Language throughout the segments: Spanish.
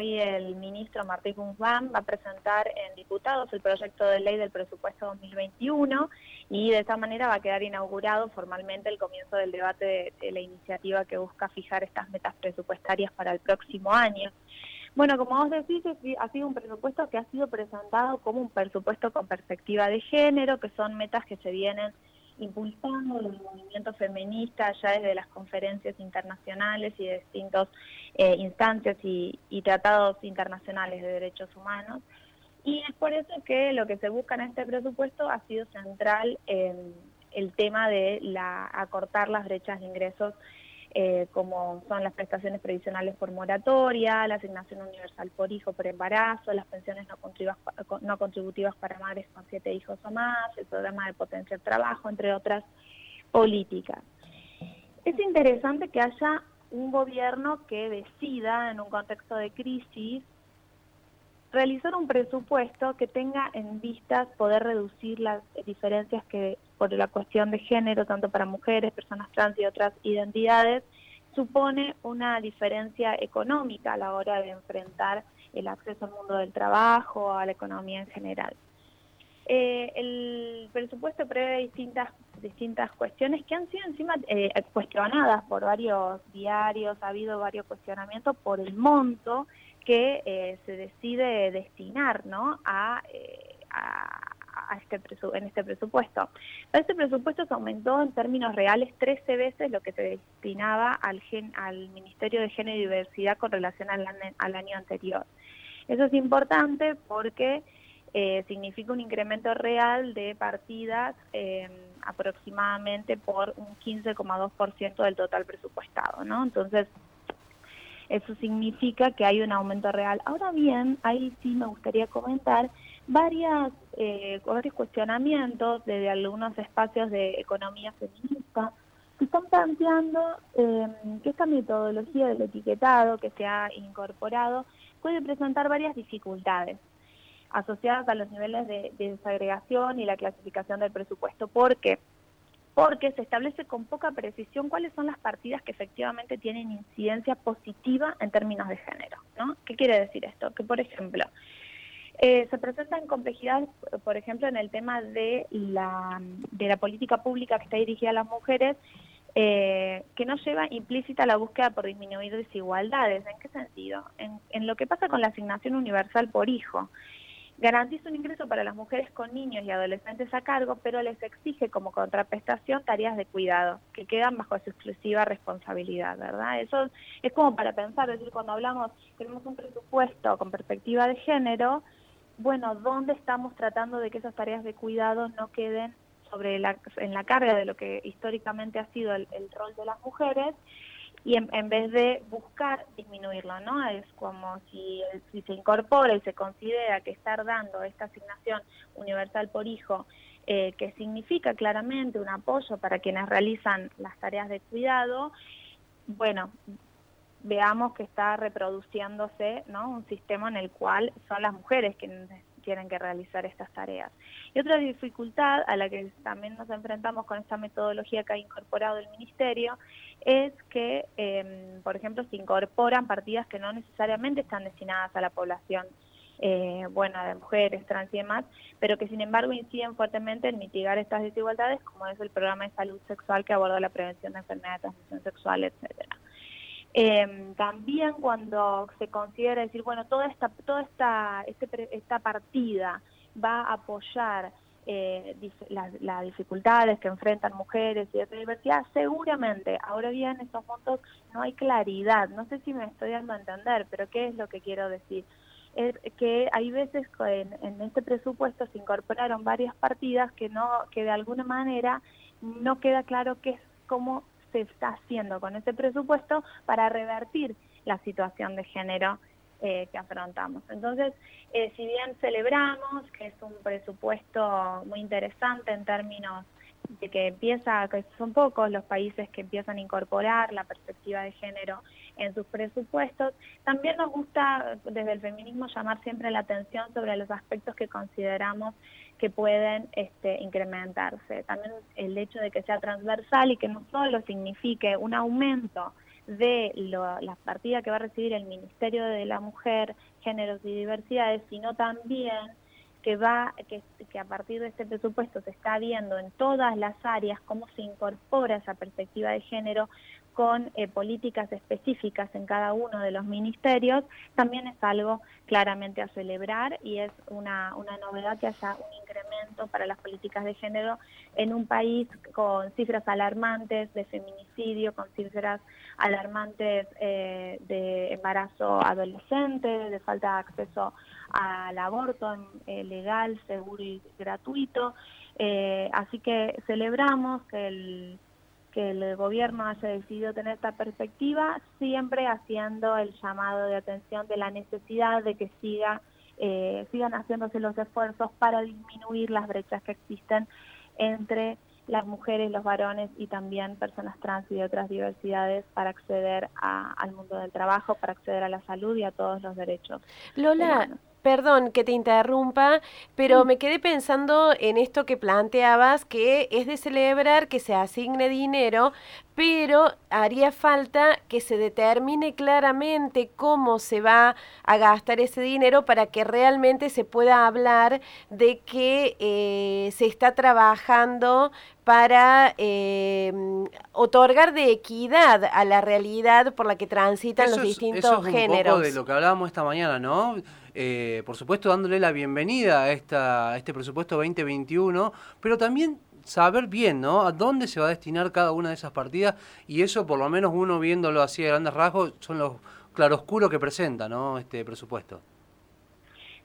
hoy el ministro Martín Guzmán va a presentar en diputados el proyecto de ley del presupuesto 2021 y de esta manera va a quedar inaugurado formalmente el comienzo del debate de, la iniciativa que busca fijar estas metas presupuestarias para el próximo año. Bueno, como vos decís, ha sido un presupuesto que ha sido presentado como un presupuesto con perspectiva de género, que son metas que se vienen impulsando el movimiento feminista ya desde las conferencias internacionales y de distintas eh, instancias y, tratados internacionales de derechos humanos. Y es por eso que lo que se busca en este presupuesto ha sido central en el tema de la acortar las brechas de ingresos eh, como son las prestaciones previsionales por moratoria, la asignación universal por hijo por embarazo, las pensiones no contributivas, no contributivas para madres con siete hijos o más, el programa de potenciar trabajo, entre otras políticas. Es interesante que haya un gobierno que decida en un contexto de crisis realizar un presupuesto que tenga en vistas poder reducir las diferencias que por la cuestión de género, tanto para mujeres, personas trans y otras identidades, supone una diferencia económica a la hora de enfrentar el acceso al mundo del trabajo, a la economía en general. Eh, el presupuesto prevé distintas distintas cuestiones que han sido encima eh, cuestionadas por varios diarios, ha habido varios cuestionamientos por el monto que eh, se decide destinar ¿no? a, a, este en este presupuesto. Este presupuesto se aumentó en términos reales 13 veces lo que se destinaba al, gen, al Ministerio de Género y Diversidad con relación al, al año anterior. Eso es importante porque eh, significa un incremento real de partidas eh, aproximadamente por un 15,2% del total presupuestado, ¿no? Entonces, eso significa que hay un aumento real. Ahora bien, ahí sí me gustaría comentar varias, eh, varios cuestionamientos de, algunos espacios de economía feminista que están planteando eh, que esta metodología del etiquetado que se ha incorporado puede presentar varias dificultades asociadas a los niveles de, de desagregación y la clasificación del presupuesto. ¿Por qué? porque se establece con poca precisión cuáles son las partidas que efectivamente tienen incidencia positiva en términos de género. ¿no? ¿Qué quiere decir esto? Que, por ejemplo, eh, se presentan complejidades, por ejemplo, en el tema de la, de la política pública que está dirigida a las mujeres, eh, que no lleva implícita la búsqueda por disminuir desigualdades. ¿En qué sentido? En, en lo que pasa con la asignación universal por hijo. Garantiza un ingreso para las mujeres con niños y adolescentes a cargo, pero les exige como contraprestación tareas de cuidado que quedan bajo su exclusiva responsabilidad, ¿verdad? Eso es como para pensar, es decir, cuando hablamos, tenemos un presupuesto con perspectiva de género, bueno, ¿dónde estamos tratando de que esas tareas de cuidado no queden sobre la, en la carga de lo que históricamente ha sido el rol de las mujeres y en, vez de buscar disminuirlo, ¿no? Es como si, se incorpora y se considera que estar dando esta asignación universal por hijo, eh, que significa claramente un apoyo para quienes realizan las tareas de cuidado, bueno, veamos que está reproduciéndose un sistema en el cual son las mujeres quienes tienen que realizar estas tareas. Y otra dificultad a la que también nos enfrentamos con esta metodología que ha incorporado el Ministerio es que, em, por ejemplo, se incorporan partidas que no necesariamente están destinadas a la población eh, de mujeres, trans y demás, pero que sin embargo inciden fuertemente en mitigar estas desigualdades, como es el programa de salud sexual que aborda la prevención de enfermedades de transmisión sexual, etcétera. Eh, también cuando se considera decir, bueno, toda esta, toda esta, este, esta partida va a apoyar eh, las, dificultades que enfrentan mujeres y esta diversidad, seguramente, ahora bien, estos montos no hay claridad, no sé si me estoy dando a entender, pero ¿qué es lo que quiero decir? Es que hay veces en, en este presupuesto se incorporaron varias partidas que no que de alguna manera no queda claro qué es cómo se está haciendo con ese presupuesto para revertir la situación de género eh, que afrontamos. Entonces, eh, si bien celebramos que es un presupuesto muy interesante en términos de que empieza, que son pocos los países que empiezan a incorporar la perspectiva de género en sus presupuestos, también nos gusta desde el feminismo llamar siempre la atención sobre los aspectos que consideramos que pueden este, incrementarse. También el hecho de que sea transversal y que no solo signifique un aumento de la partida que va a recibir el Ministerio de la Mujer, Géneros y Diversidades, sino también que va que, que, a partir de este presupuesto se está viendo en todas las áreas cómo se incorpora esa perspectiva de género con eh, políticas específicas en cada uno de los ministerios, también es algo claramente a celebrar y es una, una novedad que haya un incremento para las políticas de género en un país con cifras alarmantes de feminicidio, con cifras alarmantes eh, de embarazo adolescente, de falta de acceso al aborto eh, legal, seguro y gratuito. así que celebramos que el que el gobierno haya decidido tener esta perspectiva, siempre haciendo el llamado de atención de la necesidad de que siga, eh, sigan haciéndose los esfuerzos para disminuir las brechas que existen entre las mujeres, los varones y también personas trans y de otras diversidades para acceder al mundo del trabajo, para acceder a la salud y a todos los derechos. Lola, Perdón que te interrumpa, pero me quedé pensando en esto que planteabas, que es de celebrar que se asigne dinero, pero haría falta que se determine claramente cómo se va a gastar ese dinero para que realmente se pueda hablar de que eh, se está trabajando para eh, otorgar de equidad a la realidad por la que transitan los distintos eso es un Poco de lo que hablábamos esta mañana, ¿no? Eh, por supuesto dándole la bienvenida a, esta, este presupuesto 2021, pero también saber bien, ¿no? A dónde se va a destinar cada una de esas partidas y eso, por lo menos uno viéndolo así a grandes rasgos, son los claroscuros que presenta, ¿no? Este presupuesto.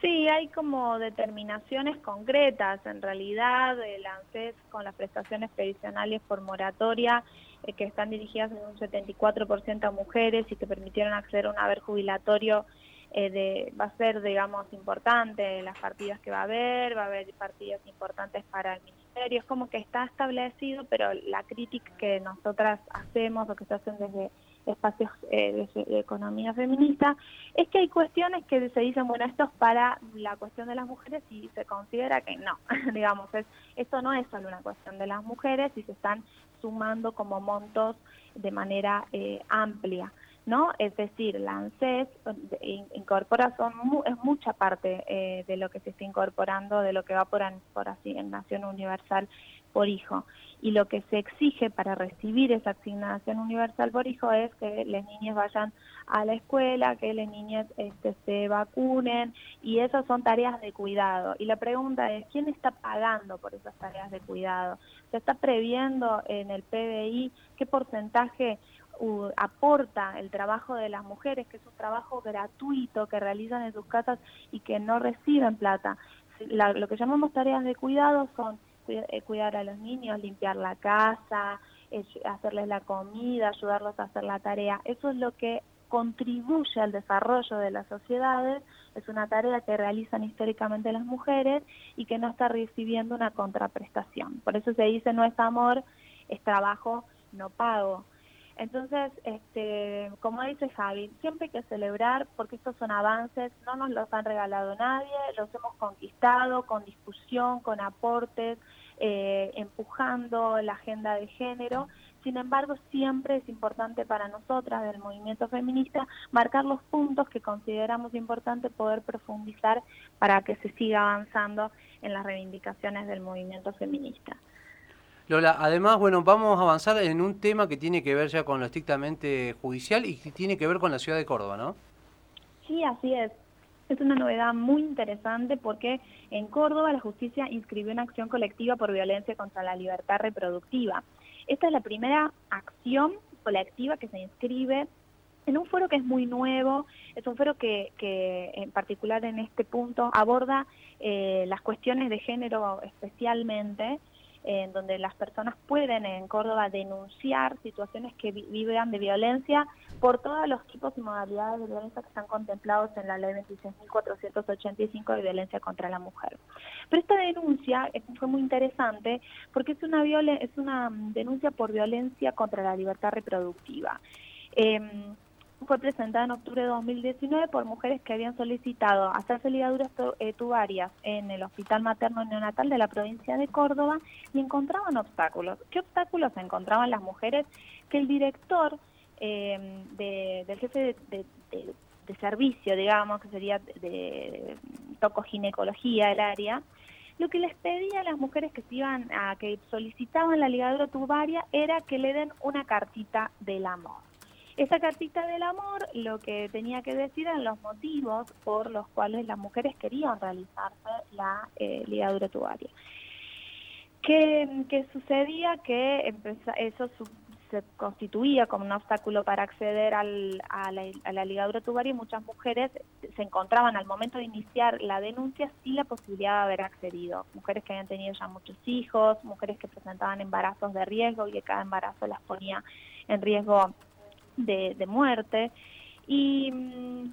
Sí, hay como determinaciones concretas. En realidad, el ANSES con las prestaciones previsionales por moratoria, eh, que están dirigidas en un 74% a mujeres y que permitieron acceder a un haber jubilatorio eh, de, va a ser, digamos, importante las partidas que va a haber, va a haber partidas importantes para el ministerio, es como que está establecido, pero la crítica que nosotras hacemos o que se hacen desde espacios eh, de, economía feminista, es que hay cuestiones que se dicen, bueno, esto es para la cuestión de las mujeres y se considera que no, digamos, es, esto no es solo una cuestión de las mujeres y se están sumando como montos de manera eh, amplia. ¿No? Es decir, la ANSES incorpora, son, es mucha parte eh, de lo que se está incorporando, de lo que va por, por asignación universal por hijo. Y lo que se exige para recibir esa asignación universal por hijo es que las niñas vayan a la escuela, que las niñas este, se vacunen, y esas son tareas de cuidado. Y la pregunta es, ¿quién está pagando por esas tareas de cuidado? ¿Se está previendo en el PBI qué porcentaje aporta el trabajo de las mujeres, que es un trabajo gratuito que realizan en sus casas y que no reciben plata. lo que llamamos tareas de cuidado son eh, cuidar a los niños, limpiar la casa, hacerles la comida, ayudarlos a hacer la tarea. Eso es lo que contribuye al desarrollo de las sociedades, es una tarea que realizan históricamente las mujeres y que no está recibiendo una contraprestación. Por eso se dice no es amor, es trabajo no pago. Entonces, este, como dice Javi, siempre hay que celebrar porque estos son avances, no nos los han regalado nadie, los hemos conquistado con discusión, con aportes, eh, empujando la agenda de género. Sin embargo, siempre es importante para nosotras del movimiento feminista marcar los puntos que consideramos importante poder profundizar para que se siga avanzando en las reivindicaciones del movimiento feminista. Lola, además, bueno, vamos a avanzar en un tema que tiene que ver ya con lo estrictamente judicial y que tiene que ver con la ciudad de Córdoba, ¿no? Sí, así es. Es una novedad muy interesante porque en Córdoba la justicia inscribió una acción colectiva por violencia contra la libertad reproductiva. Esta es la primera acción colectiva que se inscribe en un foro que es muy nuevo, es un foro que, que en particular en este punto aborda eh, las cuestiones de género especialmente, en donde las personas pueden en Córdoba denunciar situaciones que vivan de violencia por todos los tipos y modalidades de violencia que están contemplados en la ley 26.485 de violencia contra la mujer. Pero esta denuncia fue muy interesante porque es una, es una denuncia por violencia contra la libertad reproductiva. Eh, fue presentada en octubre de 2019 por mujeres que habían solicitado hacerse ligaduras eh, tubarias en el Hospital Materno Neonatal de la provincia de Córdoba y encontraban obstáculos. ¿Qué obstáculos encontraban las mujeres? Que el director eh, del jefe de, servicio, digamos, que sería de, tocoginecología el área, lo que les pedía a las mujeres que se iban a que solicitaban la ligadura tubaria era que le den una cartita del amor. Esa cartita del amor lo que tenía que decir eran los motivos por los cuales las mujeres querían realizarse la eh, ligadura tubaria. ¿Qué, sucedía? Que eso se constituía como un obstáculo para acceder al, a, la, ligadura tubaria y muchas mujeres se encontraban al momento de iniciar la denuncia sin la posibilidad de haber accedido. Mujeres que habían tenido ya muchos hijos, mujeres que presentaban embarazos de riesgo y que cada embarazo las ponía en riesgo de, muerte. Y mm,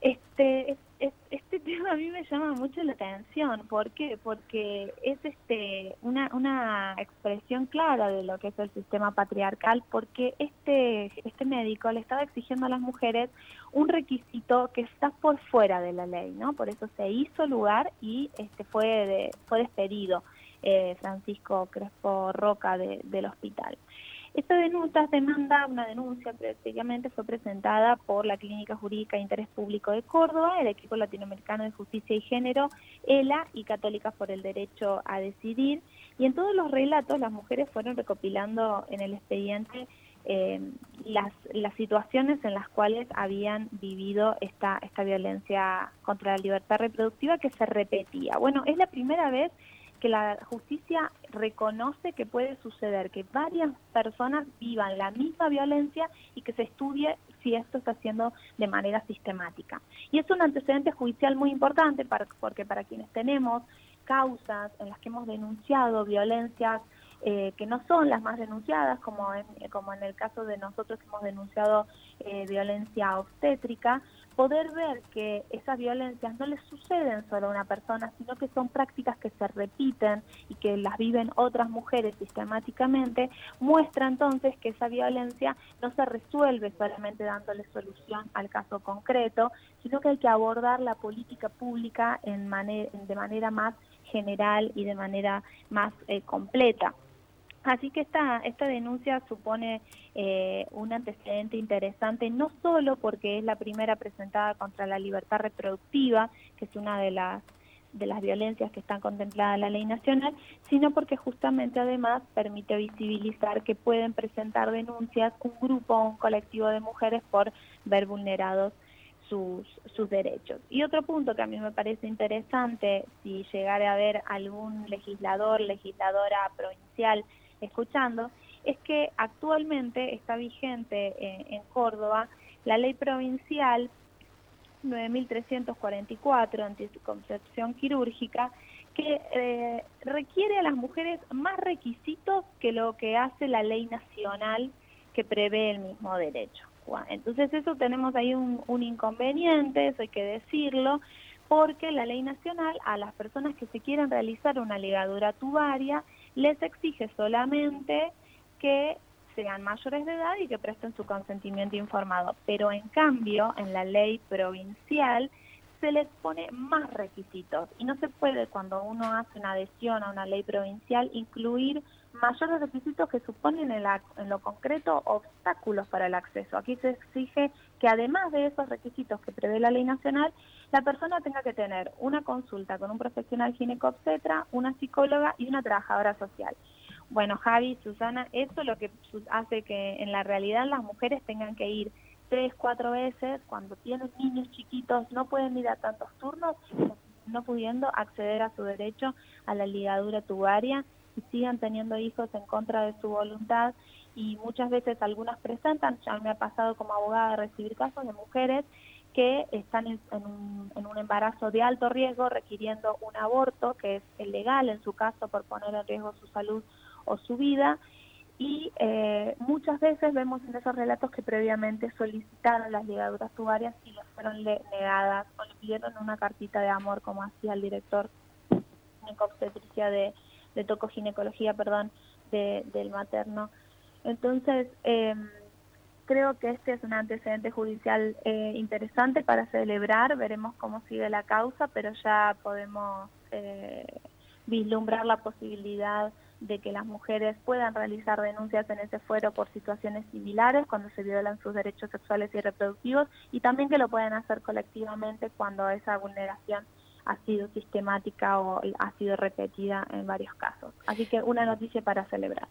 este, este tema a mí me llama mucho la atención. ¿Por qué? Porque es este una, una expresión clara de lo que es el sistema patriarcal, porque este, este médico le estaba exigiendo a las mujeres un requisito que está por fuera de la ley, ¿no? Por eso se hizo lugar y este fue, de, fue despedido eh, Francisco Crespo Roca del hospital. Esta denuncia, demanda, una denuncia prácticamente fue presentada por la Clínica Jurídica de Interés Público de Córdoba, el equipo latinoamericano de justicia y género, ELA y Católicas por el Derecho a Decidir. Y en todos los relatos las mujeres fueron recopilando en el expediente eh, las, las situaciones en las cuales habían vivido esta, esta violencia contra la libertad reproductiva que se repetía. Bueno, es la primera vez que la justicia reconoce que puede suceder que varias personas vivan la misma violencia y que se estudie si esto está haciendo de manera sistemática. Y es un antecedente judicial muy importante porque para quienes tenemos causas en las que hemos denunciado violencias eh, que no son las más denunciadas, como en, como en el caso de nosotros hemos denunciado eh, violencia obstétrica, poder ver que esas violencias no les suceden solo a una persona, sino que son prácticas que se repiten y que las viven otras mujeres sistemáticamente, muestra entonces que esa violencia no se resuelve solamente dándole solución al caso concreto, sino que hay que abordar la política pública de manera más general y de manera más eh, completa. Así que esta, esta denuncia supone eh, un antecedente interesante, no solo porque es la primera presentada contra la libertad reproductiva, que es una de las, de las violencias que están contempladas en la ley nacional, sino porque justamente además permite visibilizar que pueden presentar denuncias un grupo o un colectivo de mujeres por ver vulnerados sus, sus derechos. Y otro punto que a mí me parece interesante, si llegara a haber algún legislador, legisladora provincial, escuchando, es que actualmente está vigente eh, en Córdoba la ley provincial 9344 anticoncepción quirúrgica que eh, requiere a las mujeres más requisitos que lo que hace la ley nacional que prevé el mismo derecho. Entonces eso tenemos ahí un, inconveniente, eso hay que decirlo, porque la ley nacional a las personas que se quieran realizar una ligadura tubaria les exige solamente que sean mayores de edad y que presten su consentimiento informado. Pero en cambio, en la ley provincial se les pone más requisitos y no se puede cuando uno hace una adhesión a una ley provincial incluir mayores requisitos que suponen en, en lo concreto obstáculos para el acceso. Aquí se exige que además de esos requisitos que prevé la ley nacional, la persona tenga que tener una consulta con un profesional ginecobstetra, una psicóloga y una trabajadora social. Bueno, Javi, Susana, esto es lo que hace que en la realidad las mujeres tengan que ir tres, cuatro veces, cuando tienen niños chiquitos, no pueden ir a tantos turnos, no pudiendo acceder a su derecho a la ligadura tubaria y sigan teniendo hijos en contra de su voluntad y muchas veces algunas presentan, ya me ha pasado como abogada de recibir casos de mujeres que están en, un, en, un, embarazo de alto riesgo requiriendo un aborto que es ilegal en su caso por poner en riesgo su salud o su vida. Y eh, muchas veces vemos en esos relatos que previamente solicitaron las ligaduras tubarias y les fueron negadas o le pidieron una cartita de amor como hacía el director de, de, de tocoginecología perdón de, del materno. Entonces, eh, creo que este es un antecedente judicial eh, interesante para celebrar, veremos cómo sigue la causa, pero ya podemos eh, vislumbrar la posibilidad de que las mujeres puedan realizar denuncias en ese fuero por situaciones similares cuando se violan sus derechos sexuales y reproductivos y también que lo pueden hacer colectivamente cuando esa vulneración ha sido sistemática o ha sido repetida en varios casos. Así que una noticia para celebrar.